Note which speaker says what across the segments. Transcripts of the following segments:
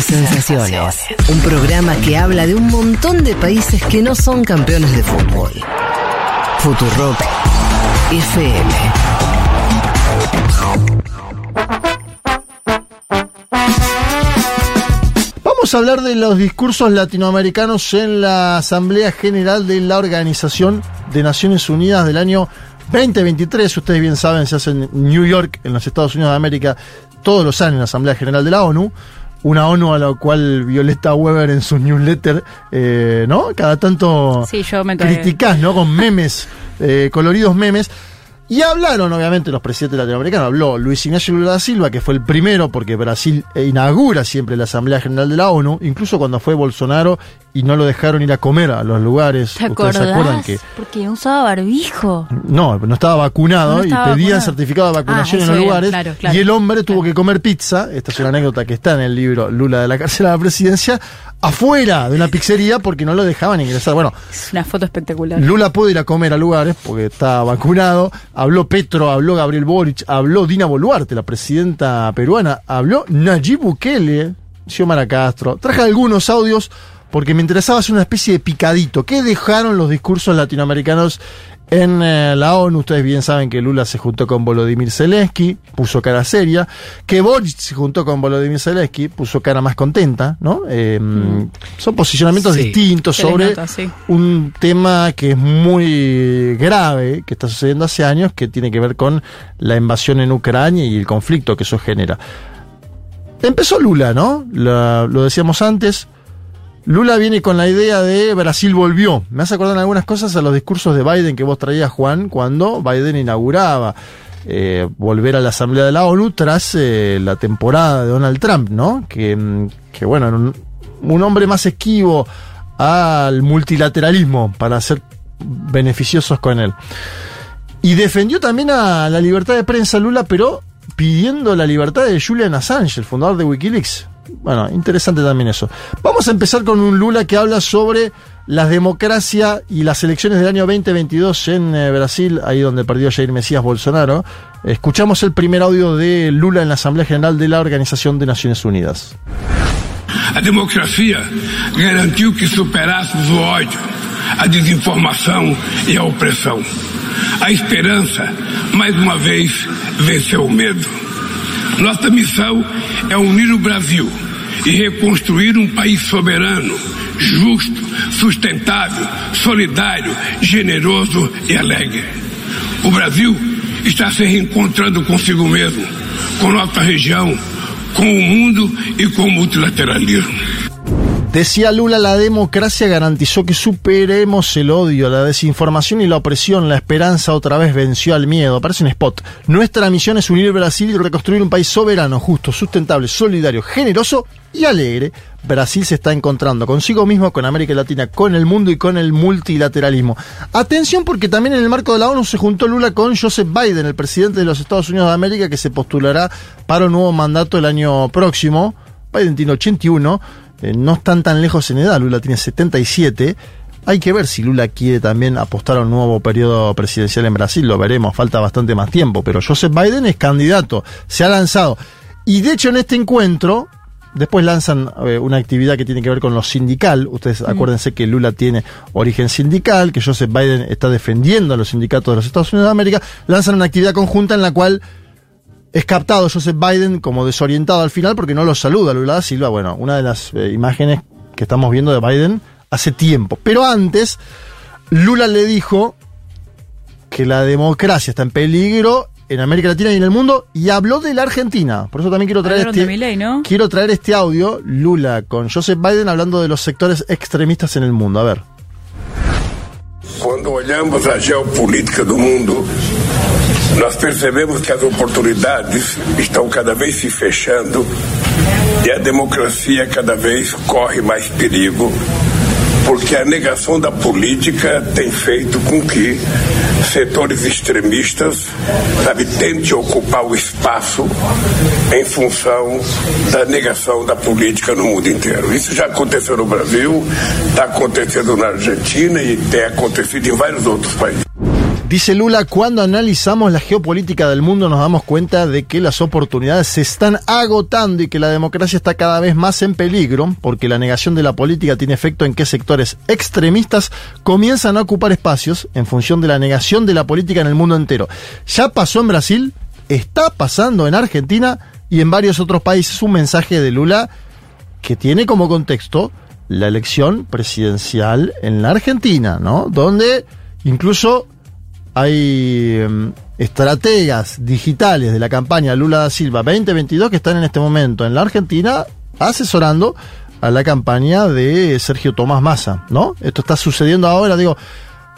Speaker 1: Sensaciones. Un programa que habla de un montón de países que no son campeones de fútbol. Futurock FM.
Speaker 2: Vamos a hablar de los discursos latinoamericanos en la Asamblea General de la Organización de Naciones Unidas del año 2023. Ustedes bien saben, se hace en New York, en los Estados Unidos de América, todos los años en la Asamblea General de la ONU. Una ONU a la cual Violeta Weber en sus newsletters, eh, ¿no? Cada tanto
Speaker 3: Sí, yo me
Speaker 2: criticás, ¿no? Con memes, eh, coloridos memes. Y hablaron, obviamente, los presidentes latinoamericanos. Habló Luis Ignacio Lula da Silva, que fue el primero, porque Brasil inaugura siempre la Asamblea General de la ONU, incluso cuando fue Bolsonaro y no lo dejaron ir a comer a los lugares.
Speaker 3: ¿Te
Speaker 2: ¿Ustedes se acuerdan que
Speaker 3: Porque usaba barbijo.
Speaker 2: no, no estaba vacunado
Speaker 3: No estaba
Speaker 2: y pedía
Speaker 3: vacunado.
Speaker 2: certificado de vacunación
Speaker 3: Ah,
Speaker 2: en
Speaker 3: eso
Speaker 2: los
Speaker 3: bien,
Speaker 2: lugares.
Speaker 3: claro, claro.
Speaker 2: y el hombre tuvo que comer pizza, esta es una anécdota que está en el libro Lula de la cárcel a la presidencia, afuera de una pizzería porque no lo dejaban ingresar. Bueno,
Speaker 3: Es una foto espectacular.
Speaker 2: Lula pudo ir a comer a lugares porque está vacunado. Habló Petro, habló Gabriel Boric, habló Dina Boluarte, la presidenta peruana, habló Nayib Bukele, Xiomara Castro. Traje algunos audios porque me interesaba hacer una especie de picadito. ¿Qué dejaron los discursos latinoamericanos en eh, la ONU? Ustedes bien saben que Lula se juntó con Volodymyr Zelensky, puso cara seria. Que Boric se juntó con Volodymyr Zelensky, puso cara más contenta, ¿no? Eh, Son posicionamientos
Speaker 4: Sí.
Speaker 2: distintos
Speaker 3: Se
Speaker 2: sobre
Speaker 3: nota, sí.
Speaker 2: un tema que es muy grave, que está sucediendo hace años, que tiene que ver con la invasión en Ucrania y el conflicto que eso genera. Empezó Lula, ¿no? La- lo decíamos antes. Lula viene con la idea de Brasil volvió. Me hace acordar algunas cosas a los discursos de Biden que vos traías, Juan, cuando Biden inauguraba eh, volver a la Asamblea de la ONU tras eh, la temporada de Donald Trump, ¿no? Que, mm, bueno, un, un hombre más esquivo al multilateralismo para ser beneficiosos con él. Y defendió también a la libertad de prensa Lula, pero pidiendo la libertad de Julian Assange, el fundador de Wikileaks. Bueno, interesante también eso. Vamos a empezar con un Lula que habla sobre la democracia y las elecciones del año 2022 en eh, Brasil, ahí donde perdió Jair Mesías Bolsonaro. Escuchamos el primer audio de Lula en la Asamblea General de la Organización de Naciones Unidas.
Speaker 5: A democracia garantiu que superássemos o ódio, a desinformação e a opressão. A esperança, mais uma vez, venceu o medo. Nossa missão é unir o Brasil e reconstruir um país soberano, justo, sustentável, solidário, generoso e alegre. O Brasil está se reencontrando consigo mesmo, com nossa região, com o mundo e com o multilateralismo.
Speaker 2: Decía Lula, la democracia garantizó que superemos el odio, la desinformación y la opresión. La esperanza otra vez venció al miedo. Parece un spot. Nuestra misión es unir Brasil y reconstruir un país soberano, justo, sustentable, solidario, generoso y alegre. Brasil se está encontrando consigo mismo, con América Latina, con el mundo y con el multilateralismo. Atención porque también en el marco de la ONU se juntó Lula con Joseph Biden, el presidente de los Estados Unidos de América, que se postulará para un nuevo mandato el año próximo. Biden tiene 81, eh, no están tan lejos en edad, Lula tiene 77. Hay que ver si Lula quiere también apostar a un nuevo periodo presidencial en Brasil, lo veremos, falta bastante más tiempo, pero Joseph Biden es candidato, se ha lanzado. Y de hecho en este encuentro, después lanzan eh, una actividad que tiene que ver con lo sindical, ustedes acuérdense que Lula tiene origen sindical, que Joseph Biden está defendiendo a los sindicatos de los Estados Unidos de América, lanzan una actividad conjunta en la cual es captado Joseph Biden como desorientado al final porque no lo saluda Lula da Silva. Bueno, una de las eh, imágenes que estamos viendo de Biden hace tiempo. Pero antes, Lula le dijo que la democracia está en peligro en América Latina y en el mundo y habló de la Argentina. Por eso también quiero traer
Speaker 3: Hablaron
Speaker 2: este, quiero traer este audio, Lula con Joseph Biden hablando de los sectores extremistas en el mundo. A ver.
Speaker 5: Quando olhamos a geopolítica do mundo, nós percebemos que as oportunidades estão cada vez se fechando e a democracia cada vez corre mais perigo, porque a negação da política tem feito com que setores extremistas sabe, tentem ocupar o espaço em função da negação da política no mundo inteiro. Isso já aconteceu no Brasil, está acontecendo na Argentina e tem acontecido em vários outros países.
Speaker 2: Dice Lula, cuando analizamos la geopolítica del mundo nos damos cuenta de que las oportunidades se están agotando y que la democracia está cada vez más en peligro, porque la negación de la política tiene efecto en que sectores extremistas comienzan a ocupar espacios en función de la negación de la política en el mundo entero. Ya pasó en Brasil, está pasando en Argentina y en varios otros países un mensaje de Lula que tiene como contexto la elección presidencial en la Argentina, ¿no? Donde incluso hay em, estrategas digitales de la campaña Lula da Silva 2022 que están en este momento en la Argentina asesorando a la campaña de Sergio Tomás Massa, ¿no? Esto está sucediendo ahora, digo,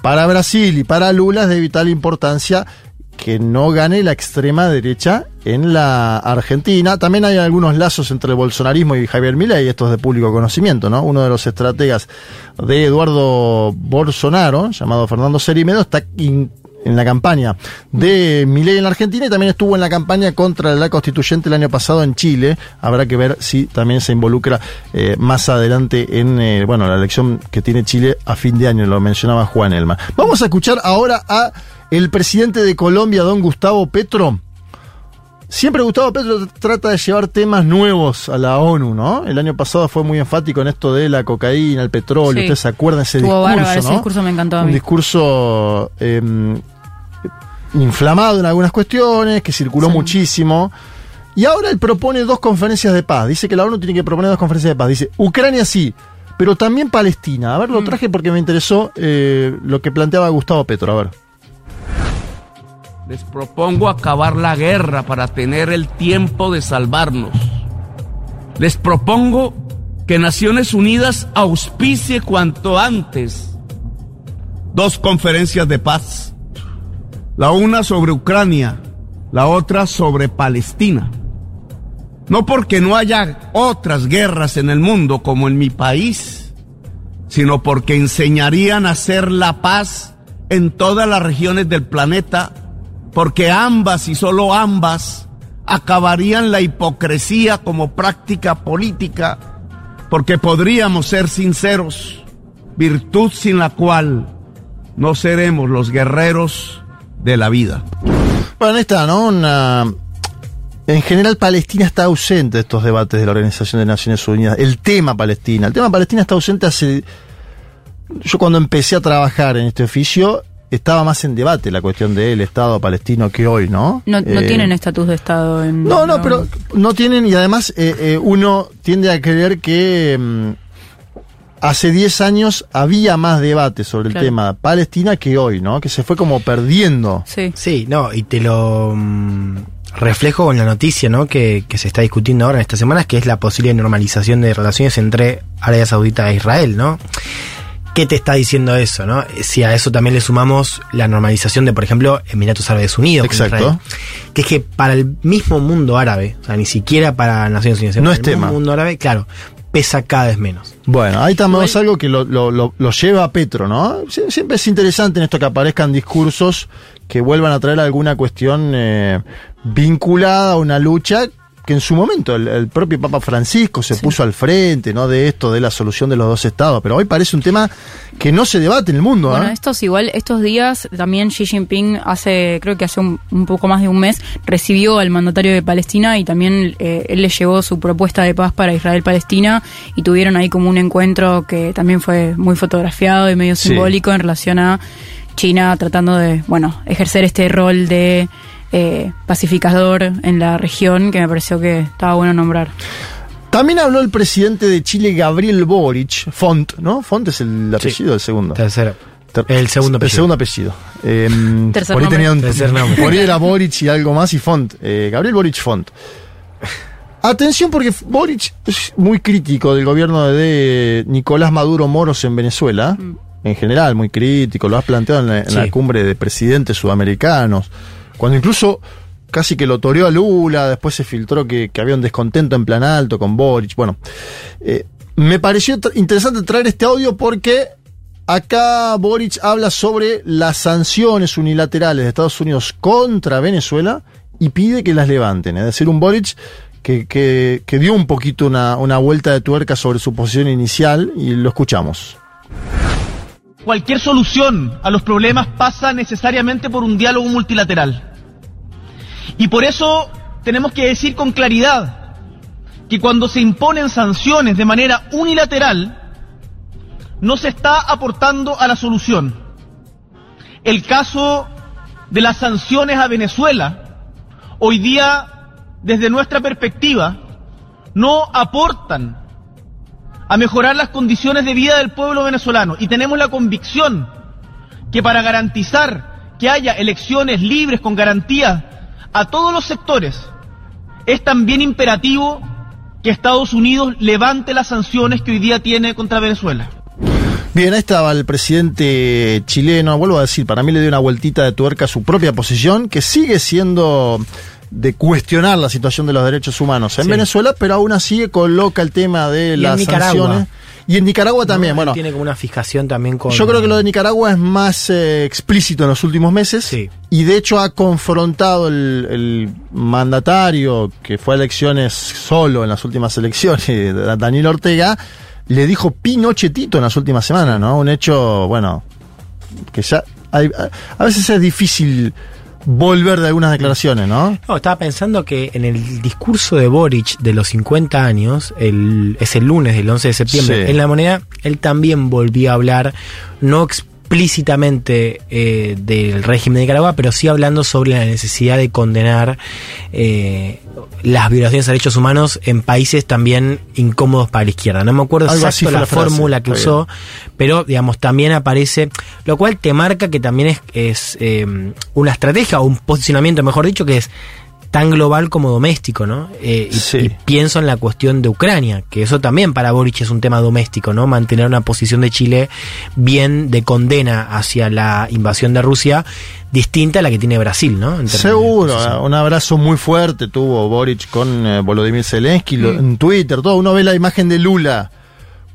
Speaker 2: para Brasil y para Lula es de vital importancia que no gane la extrema derecha en la Argentina. También hay algunos lazos entre el bolsonarismo y Javier Milei, esto es de público conocimiento, ¿no? Uno de los estrategas de Eduardo Bolsonaro, llamado Fernando Serimedo, está en la campaña de Milei en la Argentina y también estuvo en la campaña contra la constituyente el año pasado en Chile. Habrá que ver si también se involucra eh, más adelante en eh, bueno la elección que tiene Chile a fin de año, lo mencionaba Juan Elma. Vamos a escuchar ahora a el presidente de Colombia, don Gustavo Petro. Siempre Gustavo Petro trata de llevar temas nuevos a la ONU, ¿no? El año pasado fue muy enfático en esto de la cocaína, el petróleo.
Speaker 3: Sí.
Speaker 2: Ustedes se acuerdan ese
Speaker 3: Estuvo
Speaker 2: discurso,
Speaker 3: bárbaro, ese
Speaker 2: ¿no?
Speaker 3: discurso me encantó a
Speaker 2: Un
Speaker 3: mí.
Speaker 2: discurso eh, inflamado en algunas cuestiones, que circuló
Speaker 3: Sí.
Speaker 2: muchísimo. Y ahora él propone dos conferencias de paz. Dice que la ONU tiene que proponer dos conferencias de paz. Dice, Ucrania sí, pero también Palestina. A ver,
Speaker 3: Mm.
Speaker 2: lo traje porque me interesó eh, lo que planteaba Gustavo Petro. A ver.
Speaker 4: Les propongo acabar la guerra para tener el tiempo de salvarnos. Les propongo que Naciones Unidas auspicie cuanto antes dos conferencias de paz. La una sobre Ucrania, la otra sobre Palestina. No porque no haya otras guerras en el mundo como en mi país, sino porque enseñarían a hacer la paz en todas las regiones del planeta, porque ambas y solo ambas acabarían la hipocresía como práctica política, porque podríamos ser sinceros, virtud sin la cual no seremos los guerreros de la vida.
Speaker 2: Bueno, está, ¿no? En general, Palestina está ausente de estos debates de la Organización de Naciones Unidas. El tema Palestina. El tema Palestina está ausente hace. Yo, cuando empecé a trabajar en este oficio, estaba más en debate la cuestión del Estado palestino que hoy, ¿no?
Speaker 3: No, no
Speaker 2: Eh,
Speaker 3: tienen estatus de Estado en.
Speaker 2: No, no, pero no tienen, y además eh, eh, uno tiende a creer que mm, hace 10 años había más debate sobre el
Speaker 3: Claro.
Speaker 2: tema Palestina que hoy, ¿no? Que se fue como perdiendo.
Speaker 3: Sí.
Speaker 6: Sí, no, y te lo mm, reflejo con la noticia, ¿no? Que, que se está discutiendo ahora en estas semanas, que es la posible normalización de relaciones entre Arabia Saudita e Israel, ¿no? ¿Qué te está diciendo eso, no? Si a eso también le sumamos la normalización de, por ejemplo, Emiratos Árabes Unidos.
Speaker 2: Exacto.
Speaker 6: Israel, que es que para el mismo mundo árabe, o sea, ni siquiera para Naciones Unidas,
Speaker 2: No
Speaker 6: para
Speaker 2: es
Speaker 6: el
Speaker 2: tema.
Speaker 6: mismo mundo árabe, claro, pesa cada vez menos.
Speaker 2: Bueno, ahí tenemos
Speaker 6: Igual-
Speaker 2: algo que lo, lo- lo- lo lleva a Petro, ¿no? Sie- Siempre es interesante en esto que aparezcan discursos que vuelvan a traer alguna cuestión eh, vinculada a una lucha que en su momento el, el propio Papa Francisco se puso al frente, ¿no? De esto, de la solución de los dos estados. Pero hoy parece un tema que no se debate en el mundo,
Speaker 3: Bueno,
Speaker 2: ¿eh?
Speaker 3: estos igual, estos días también Xi Jinping hace, creo que hace un, un poco más de un mes, recibió al mandatario de Palestina y también eh, él le llevó su propuesta de paz para Israel-Palestina y tuvieron ahí como un encuentro que también fue muy fotografiado y medio
Speaker 2: Sí.
Speaker 3: simbólico en relación a China tratando de, bueno, ejercer este rol de eh, pacificador en la región que me pareció que estaba bueno nombrar.
Speaker 2: También habló el presidente de Chile, Gabriel Boric, Font, ¿no? Font es el apellido del segundo.
Speaker 6: Tercero.
Speaker 2: Ter-
Speaker 6: El segundo
Speaker 2: El
Speaker 6: apellido.
Speaker 2: segundo apellido. Eh,
Speaker 3: Tercer
Speaker 2: por ahí
Speaker 3: nombre.
Speaker 2: tenía un
Speaker 6: Tercer nombre.
Speaker 2: Por ahí era Boric y algo más y Font. Eh, Gabriel Boric Font. Atención porque Boric es muy crítico del gobierno de Nicolás Maduro Moros en Venezuela. En general, muy crítico. Lo has planteado en la, en la
Speaker 6: Sí.
Speaker 2: cumbre de presidentes sudamericanos. Cuando incluso casi que lo toreó a Lula. Después se filtró que, había un descontento en plan alto con Boric. Bueno, eh, me pareció interesante traer este audio porque acá Boric habla sobre las sanciones unilaterales de Estados Unidos contra Venezuela y pide que las levanten. Es decir, un Boric que, que- que dio un poquito una, una vuelta de tuerca sobre su posición inicial y lo escuchamos.
Speaker 7: cualquier solución a los problemas pasa necesariamente por un diálogo multilateral. Y por eso tenemos que decir con claridad que cuando se imponen sanciones de manera unilateral, no se está aportando a la solución. El caso de las sanciones a Venezuela, hoy día, desde nuestra perspectiva, no aportan a mejorar las condiciones de vida del pueblo venezolano. Y tenemos la convicción que para garantizar que haya elecciones libres con garantía a todos los sectores, es también imperativo que Estados Unidos levante las sanciones que hoy día tiene contra Venezuela.
Speaker 2: Bien, ahí estaba el presidente chileno, vuelvo a decir, para mí le dio una vueltita de tuerca a su propia posición, que sigue siendo de cuestionar la situación de los derechos humanos en
Speaker 6: Sí.
Speaker 2: Venezuela, pero aún así coloca el tema de
Speaker 6: Y
Speaker 2: las sanciones. Y en Nicaragua también,
Speaker 6: ¿no?
Speaker 2: bueno.
Speaker 6: Tiene como una fijación también con.
Speaker 2: Yo creo que lo de Nicaragua es más eh, explícito en los últimos meses.
Speaker 6: Sí.
Speaker 2: Y de hecho ha confrontado el, el mandatario que fue a elecciones solo en las últimas elecciones, Daniel Ortega, le dijo pinochetito en las últimas semanas, ¿no? Un hecho, bueno, que ya hay- a, a veces es difícil volver de algunas declaraciones, ¿no?
Speaker 6: No, estaba pensando que en el discurso de Boric de los 50 años, el, es el lunes del 11 de septiembre,
Speaker 2: Sí.
Speaker 6: en la moneda, él también volvió a hablar, no explícitamente eh, del régimen de Nicaragua, pero sí hablando sobre la necesidad de condenar eh, las violaciones a derechos humanos en países también incómodos para la izquierda. No me acuerdo
Speaker 2: Algo
Speaker 6: exacto la,
Speaker 2: la
Speaker 6: fórmula que
Speaker 2: está
Speaker 6: usó, pero digamos también aparece, lo cual te marca que también es, es eh, una estrategia o un posicionamiento, mejor dicho, que es tan global como doméstico, ¿no? Eh, y,
Speaker 2: Sí.
Speaker 6: y pienso en la cuestión de Ucrania, que eso también para Boric es un tema doméstico, ¿no? Mantener una posición de Chile bien de condena hacia la invasión de Rusia, distinta a la que tiene Brasil, ¿no?
Speaker 2: Seguro,
Speaker 6: posición.
Speaker 2: un abrazo muy fuerte tuvo Boric con eh, Volodymyr Zelensky lo- en Twitter, todo. Uno ve la imagen de Lula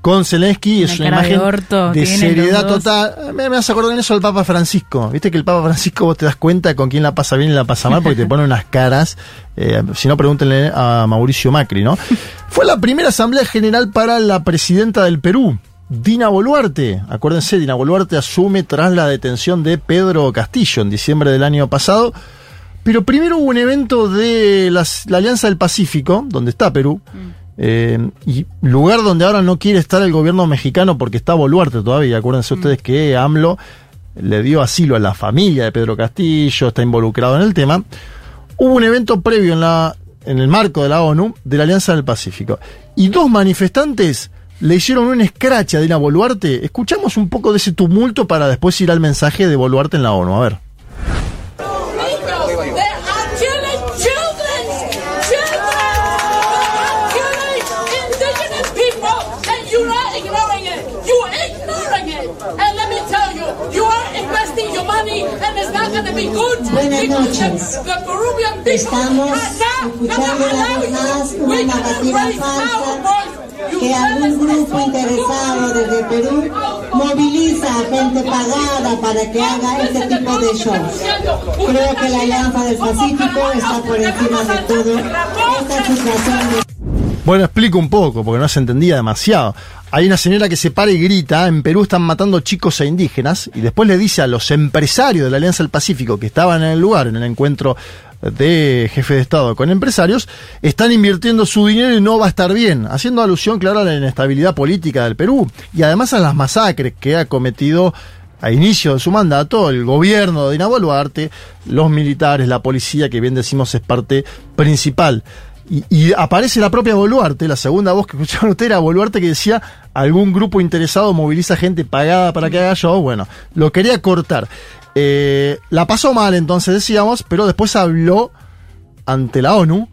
Speaker 2: con Zelensky, es una
Speaker 3: cara de
Speaker 2: imagen
Speaker 3: orto
Speaker 2: de seriedad total. Me, me hace acordar en eso al Papa Francisco. Viste que el Papa Francisco vos te das cuenta con quién la pasa bien y la pasa mal porque te pone unas caras. eh, si no, pregúntenle a Mauricio Macri, ¿no? Fue la primera asamblea general para la presidenta del Perú. Dina Boluarte, acuérdense, Dina Boluarte asume tras la detención de Pedro Castillo en diciembre del año pasado. Pero primero hubo un evento de las- la Alianza del Pacífico, donde está Perú, eh, y lugar donde ahora no quiere estar el gobierno mexicano porque está Boluarte todavía. Acuérdense ustedes que AMLO le dio asilo a la familia de Pedro Castillo, está involucrado en el tema. Hubo un evento previo en, la, en el marco de la ONU de la Alianza del Pacífico. Y dos manifestantes le hicieron un scratch a Dina Boluarte. Escuchamos un poco de ese tumulto para después ir al mensaje de Boluarte en la ONU. A ver.
Speaker 8: Buenas noches. Estamos escuchando una vez más una narrativa falsa que algún grupo interesado desde Perú moviliza a gente pagada para que haga este tipo de shows. Creo que la Alianza del Pacífico está por encima de todo. Esta situación de
Speaker 2: Bueno, explico un poco, porque no se entendía demasiado. Hay una señora que se para y grita, en Perú están matando chicos e indígenas, y después le dice a los empresarios de la Alianza del Pacífico que estaban en el lugar, en el encuentro de jefe de Estado con empresarios, están invirtiendo su dinero y no va a estar bien, haciendo alusión, claro, a la inestabilidad política del Perú, y además a las masacres que ha cometido a inicio de su mandato el gobierno de Dina Boluarte, los militares, la policía, que bien decimos es parte principal. Y, y aparece la propia Boluarte, la segunda voz que escucharon ustedes era Boluarte que decía algún grupo interesado moviliza gente pagada para que haga show. Bueno, lo quería cortar. Eh, la pasó mal entonces decíamos, pero después habló ante la ONU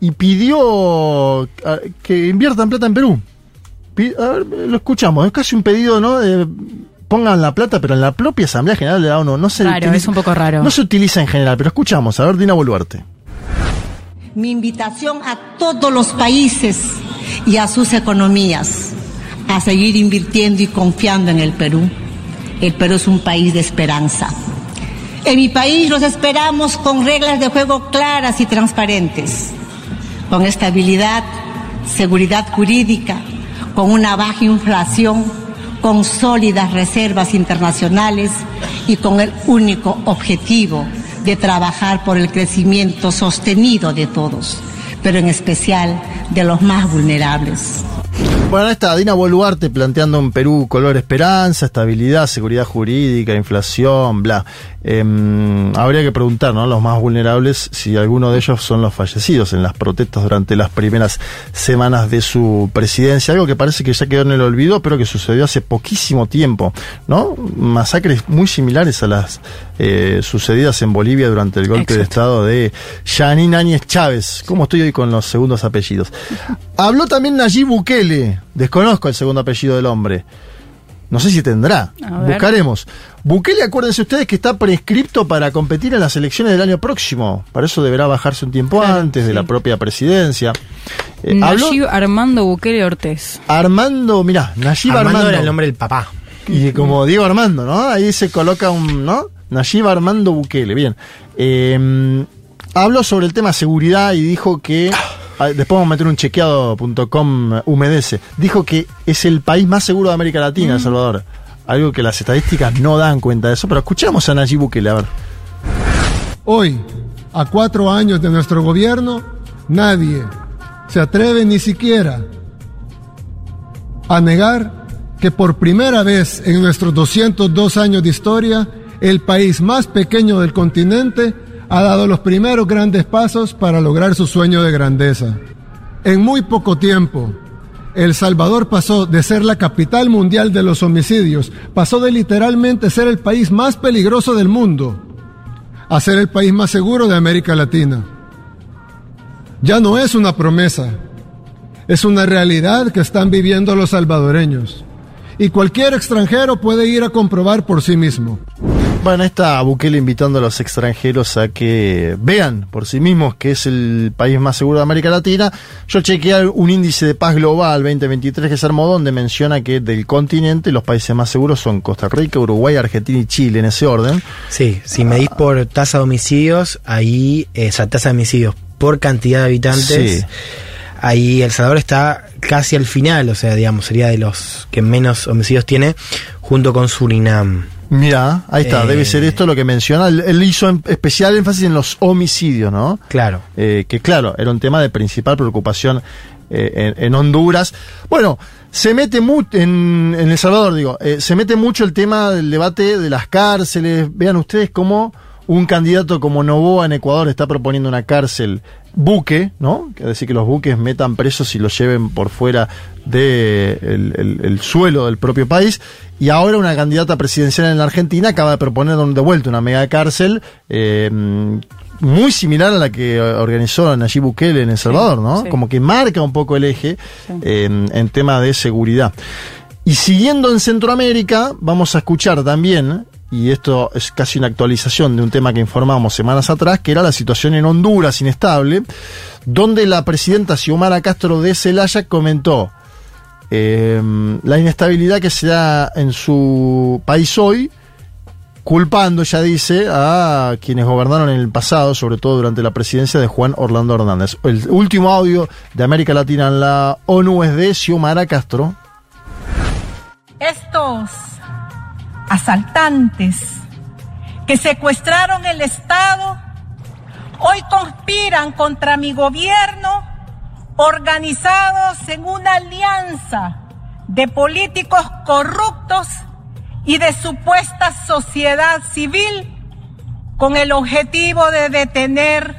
Speaker 2: y pidió ah, que inviertan plata en Perú. A ver, lo escuchamos, es casi un pedido, ¿no? De, pongan la plata, pero en la propia Asamblea General de la ONU no se
Speaker 3: Raro,
Speaker 2: utiliza-
Speaker 3: es un poco raro.
Speaker 2: No se utiliza en general, pero escuchamos, a ver, Dina Boluarte.
Speaker 8: Mi invitación a todos los países y a sus economías a seguir invirtiendo y confiando en el Perú. El Perú es un país de esperanza. En mi país los esperamos con reglas de juego claras y transparentes, con estabilidad, seguridad jurídica, con una baja inflación, con sólidas reservas internacionales y con el único objetivo de trabajar por el crecimiento sostenido de todos, pero en especial de los más vulnerables.
Speaker 2: Bueno, ahí está Dina Boluarte planteando un Perú color esperanza, estabilidad, seguridad jurídica, inflación, bla. Em, habría que preguntar, ¿no? Los más vulnerables, si alguno de ellos son los fallecidos en las protestas durante las primeras semanas de su presidencia. Algo que parece que ya quedó en el olvido, pero que sucedió hace poquísimo tiempo, ¿no? Masacres muy similares a las eh, sucedidas en Bolivia durante el golpe de Estado de Janine Áñez Chávez. ¿Cómo estoy hoy con los segundos apellidos? Habló también Nayib Bukele. Desconozco el segundo apellido del hombre. No sé si tendrá. Buscaremos. Bukele, acuérdense ustedes que está prescripto para competir en las elecciones del año próximo. Para eso deberá bajarse un tiempo
Speaker 3: Claro,
Speaker 2: antes de la propia presidencia. Eh, habló
Speaker 3: Nayib Armando Bukele Ortiz.
Speaker 2: Armando, mirá, Nayib
Speaker 6: Armando,
Speaker 2: Armando.
Speaker 6: era el nombre del papá.
Speaker 2: Y como Diego Armando, ¿no? Ahí se coloca un, ¿no? Nayib Armando Bukele, bien. Eh, habló sobre el tema seguridad y dijo que, ah, después vamos a meter un chequeado.com eh, humedece, dijo que es el país más seguro de América Latina, El Salvador. Algo que las estadísticas no dan cuenta de eso, pero escuchamos a Nayib Bukele, a ver.
Speaker 9: Hoy, a cuatro años de nuestro gobierno, nadie se atreve ni siquiera a negar que por primera vez en nuestros 202 años de historia, el país más pequeño del continente ha dado los primeros grandes pasos para lograr su sueño de grandeza. En muy poco tiempo, El Salvador pasó de ser la capital mundial de los homicidios, pasó de literalmente ser el país más peligroso del mundo, a ser el país más seguro de América Latina. Ya no es una promesa, es una realidad que están viviendo los salvadoreños. Y cualquier extranjero puede ir a comprobar por sí mismo.
Speaker 2: Bueno, está Bukele invitando a los extranjeros a que vean por sí mismos que es el país más seguro de América Latina. Yo chequeé un índice de paz global 2023 que se armó donde menciona que del continente los países más seguros son Costa Rica, Uruguay, Argentina y Chile en ese orden.
Speaker 6: Sí, si medís por tasa de homicidios, ahí esa tasa de homicidios por cantidad de habitantes,
Speaker 2: Sí.
Speaker 6: ahí El Salvador está casi al final, o sea, digamos, sería de los que menos homicidios tiene, junto con Surinam.
Speaker 2: Mira, ahí está,
Speaker 6: Eh.
Speaker 2: debe ser esto lo que menciona. Él, él hizo en- especial énfasis en los homicidios, ¿no?
Speaker 6: Claro.
Speaker 2: Eh, que claro, era un tema de principal preocupación eh, en, en Honduras. Bueno, se mete mucho, en, en El Salvador digo, eh, se mete mucho el tema del debate de las cárceles. Vean ustedes cómo un candidato como Novoa en Ecuador está proponiendo una cárcel buque, ¿no? Que decir que los buques metan presos y los lleven por fuera del de el, el suelo del propio país. Y ahora una candidata presidencial en la Argentina acaba de proponer de vuelta una mega cárcel eh, muy similar a la que organizó Nayib Bukele en El Salvador, ¿no?
Speaker 3: sí.
Speaker 2: Como que marca un poco el eje
Speaker 3: Sí.
Speaker 2: eh, en tema de seguridad. Y siguiendo en Centroamérica, vamos a escuchar también, y esto es casi una actualización de un tema que informamos semanas atrás, que era la situación en Honduras inestable, donde la presidenta Xiomara Castro de Celaya comentó eh, la inestabilidad que se da en su país hoy, culpando, ya dice, a quienes gobernaron en el pasado, sobre todo durante la presidencia de Juan Orlando Hernández. El último audio de América Latina en la ONU es de Xiomara Castro.
Speaker 10: estos asaltantes que secuestraron el Estado hoy conspiran contra mi gobierno organizados en una alianza de políticos corruptos y de supuesta sociedad civil con el objetivo de detener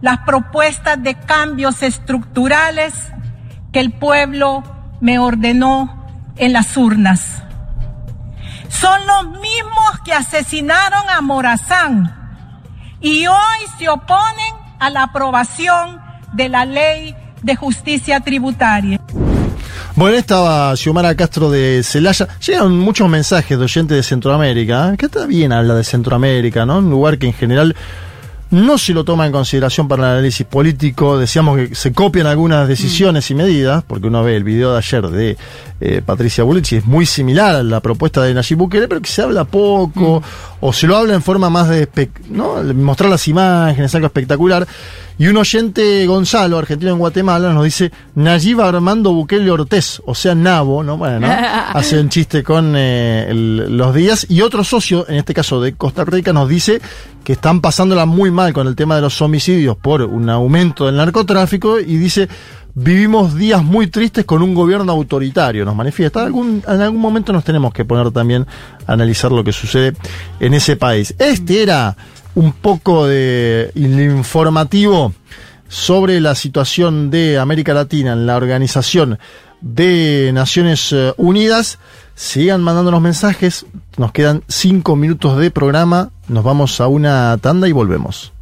Speaker 10: las propuestas de cambios estructurales que el pueblo me ordenó en las urnas. Son los mismos que asesinaron a Morazán y hoy se oponen a la aprobación de la ley de justicia tributaria.
Speaker 2: Bueno, estaba Xiomara Castro de Celaya. Llegan muchos mensajes de oyentes de Centroamérica, ¿eh? que está bien habla de Centroamérica, ¿no? Un lugar que en general no se lo toma en consideración para el análisis político, decíamos que se copian algunas decisiones y medidas, porque uno ve el video de ayer de eh, Patricia Bullrich es muy similar a la propuesta de Nayib Bukele, pero que se habla poco, o se lo habla en forma más de ¿no? mostrar las imágenes, algo espectacular. Y un oyente, Gonzalo, argentino en Guatemala, nos dice Nayib Armando Bukele Ortez, o sea, Nabo, ¿no? Bueno, ¿no? hace un chiste con eh, el- los días. Y otro socio, en este caso de Costa Rica, nos dice que están pasándola muy mal con el tema de los homicidios por un aumento del narcotráfico y dice vivimos días muy tristes con un gobierno autoritario, nos manifiesta. Algún, en algún momento nos tenemos que poner también a analizar lo que sucede en ese país. Este era un poco de informativo sobre la situación de América Latina en la organización de Naciones eh, Unidas. Sigan mandándonos mensajes. Nos quedan cinco minutos de programa. Nos vamos a una tanda y volvemos.